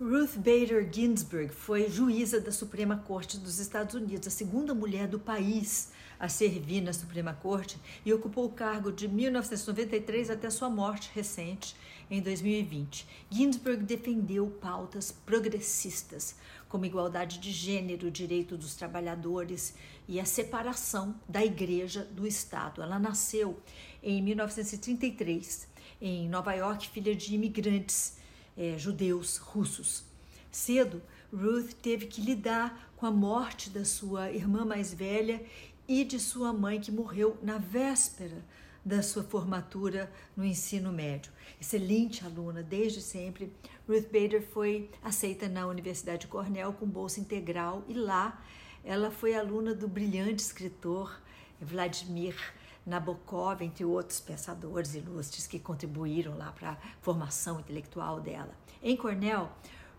Ruth Bader Ginsburg foi juíza da Suprema Corte dos Estados Unidos, a segunda mulher do país a servir na Suprema Corte e ocupou o cargo de 1993 até sua morte recente em 2020. Ginsburg defendeu pautas progressistas, como igualdade de gênero, direito dos trabalhadores e a separação da igreja do Estado. Ela nasceu em 1933 em Nova York, filha de imigrantes é, judeus russos. Cedo, Ruth teve que lidar com a morte da sua irmã mais velha e de sua mãe, que morreu na véspera da sua formatura no ensino médio. Excelente aluna desde sempre, Ruth Bader foi aceita na Universidade de Cornell com bolsa integral e lá ela foi aluna do brilhante escritor Vladimir Nabokov, entre outros pensadores ilustres que contribuíram lá para a formação intelectual dela. Em Cornell,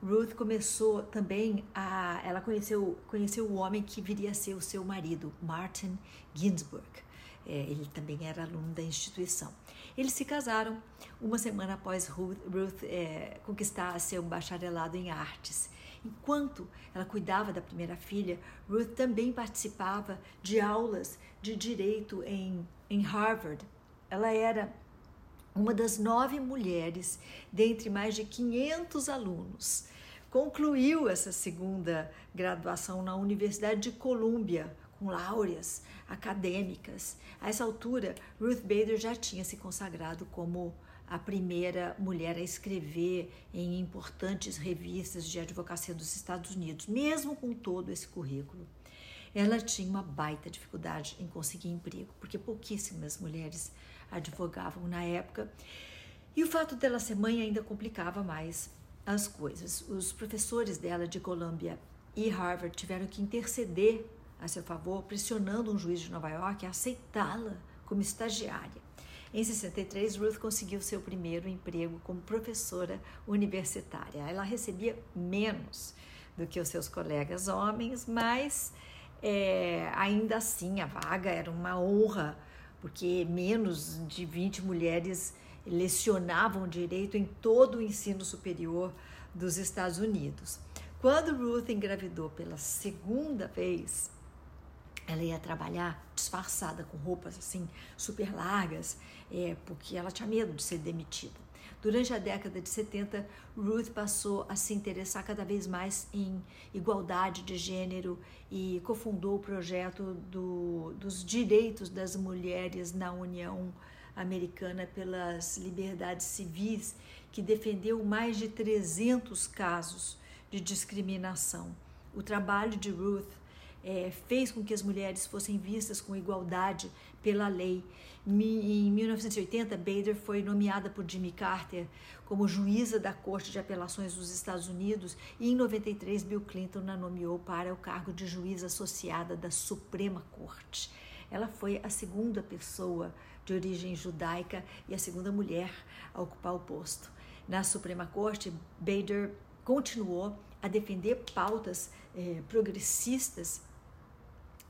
Ruth começou também a. Ela conheceu, conheceu o homem que viria a ser o seu marido, Martin Ginsburg. É, ele também era aluno da instituição. Eles se casaram uma semana após Ruth, Ruth é, conquistar seu bacharelado em artes. Enquanto ela cuidava da primeira filha, Ruth também participava de aulas de direito em, em Harvard. Ela era uma das nove mulheres dentre mais de 500 alunos. Concluiu essa segunda graduação na Universidade de Colômbia, com laureas acadêmicas. A essa altura, Ruth Bader já tinha se consagrado como a primeira mulher a escrever em importantes revistas de advocacia dos Estados Unidos, mesmo com todo esse currículo. Ela tinha uma baita dificuldade em conseguir emprego, porque pouquíssimas mulheres advogavam na época. E o fato dela ser mãe ainda complicava mais as coisas. Os professores dela de Columbia e Harvard tiveram que interceder a seu favor, pressionando um juiz de Nova York a aceitá-la como estagiária. Em 63, Ruth conseguiu seu primeiro emprego como professora universitária. Ela recebia menos do que os seus colegas homens, mas é, ainda assim a vaga era uma honra, porque menos de 20 mulheres lecionavam direito em todo o ensino superior dos Estados Unidos. Quando Ruth engravidou pela segunda vez, ela ia trabalhar disfarçada com roupas assim super largas, é, porque ela tinha medo de ser demitida. Durante a década de 70, Ruth passou a se interessar cada vez mais em igualdade de gênero e cofundou o projeto do, dos direitos das mulheres na União Americana pelas Liberdades Civis, que defendeu mais de 300 casos de discriminação. O trabalho de Ruth é, fez com que as mulheres fossem vistas com igualdade pela lei. Em 1980, Bader foi nomeada por Jimmy Carter como juíza da Corte de Apelações dos Estados Unidos e em 93 Bill Clinton a nomeou para o cargo de juíza associada da Suprema Corte. Ela foi a segunda pessoa de origem judaica e a segunda mulher a ocupar o posto. Na Suprema Corte, Bader continuou a defender pautas eh, progressistas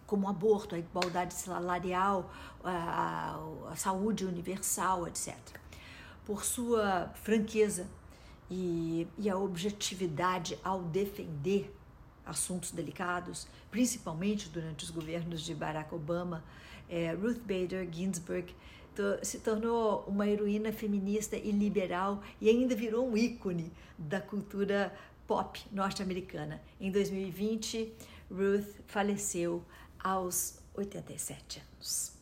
como o aborto, a igualdade salarial, a, a, a saúde universal, etc. Por sua franqueza e, e a objetividade ao defender assuntos delicados, principalmente durante os governos de Barack Obama, é, Ruth Bader Ginsburg se tornou uma heroína feminista e liberal e ainda virou um ícone da cultura pop norte-americana. Em 2020, Ruth faleceu aos 87 anos.